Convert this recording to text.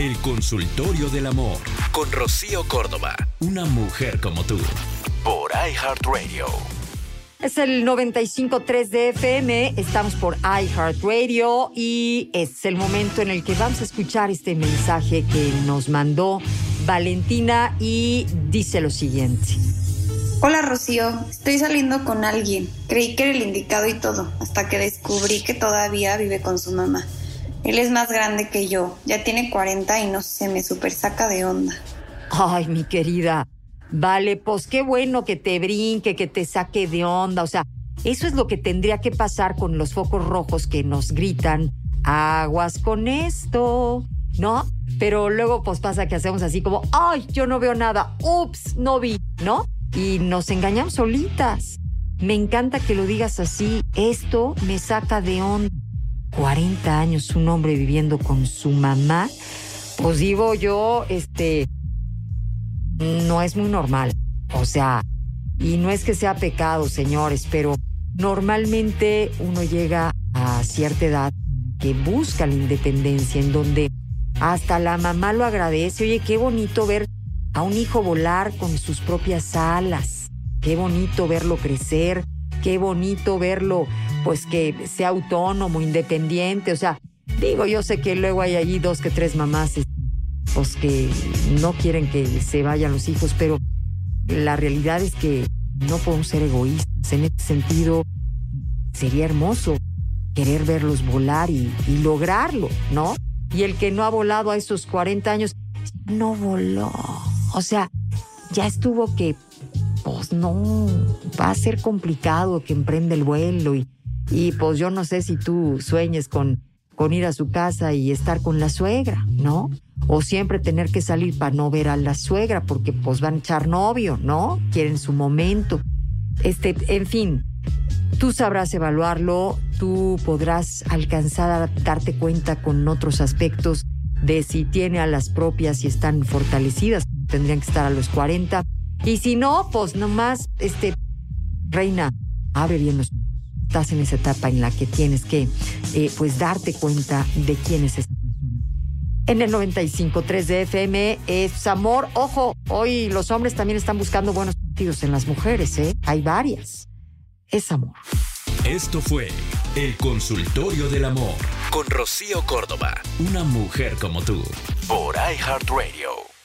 El consultorio del amor con Rocío Córdoba. Una mujer como tú. Por iHeartRadio. Es el 95.3 de FM, estamos por iHeartRadio y es el momento en el que vamos a escuchar este mensaje que nos mandó Valentina y dice lo siguiente. Hola Rocío, estoy saliendo con alguien. Creí que era el indicado y todo, hasta que descubrí que todavía vive con su mamá. Él es más grande que yo, ya tiene 40 y no se me super saca de onda. Ay, mi querida. Vale, pues qué bueno que te brinque, que te saque de onda. O sea, eso es lo que tendría que pasar con los focos rojos que nos gritan, aguas con esto, ¿no? Pero luego pues pasa que hacemos así como, ay, yo no veo nada, ups, no vi, ¿no? Y nos engañamos solitas. Me encanta que lo digas así, esto me saca de onda. 40 años un hombre viviendo con su mamá, pues digo yo, este, no es muy normal. O sea, y no es que sea pecado, señores, pero normalmente uno llega a cierta edad que busca la independencia, en donde hasta la mamá lo agradece. Oye, qué bonito ver a un hijo volar con sus propias alas. Qué bonito verlo crecer. Qué bonito verlo pues que sea autónomo, independiente, o sea, digo, yo sé que luego hay allí dos que tres mamás este, pues que no quieren que se vayan los hijos, pero la realidad es que no podemos ser egoístas. En este sentido, sería hermoso querer verlos volar y, y lograrlo, ¿no? Y el que no ha volado a esos 40 años, no voló. O sea, ya estuvo que, pues no, va a ser complicado que emprenda el vuelo y y pues yo no sé si tú sueñes con, con ir a su casa y estar con la suegra, ¿no? O siempre tener que salir para no ver a la suegra porque pues van a echar novio, ¿no? Quieren su momento. Este, en fin, tú sabrás evaluarlo, tú podrás alcanzar a darte cuenta con otros aspectos de si tiene a las propias y están fortalecidas, tendrían que estar a los 40. Y si no, pues nomás, este, reina, abre bien los estás en esa etapa en la que tienes que eh, pues darte cuenta de quién es esa persona. En el 95.3 de FM es amor. Ojo, hoy los hombres también están buscando buenos partidos en las mujeres, ¿eh? Hay varias. Es amor. Esto fue El Consultorio del Amor con Rocío Córdoba. Una mujer como tú. Por iHeartRadio.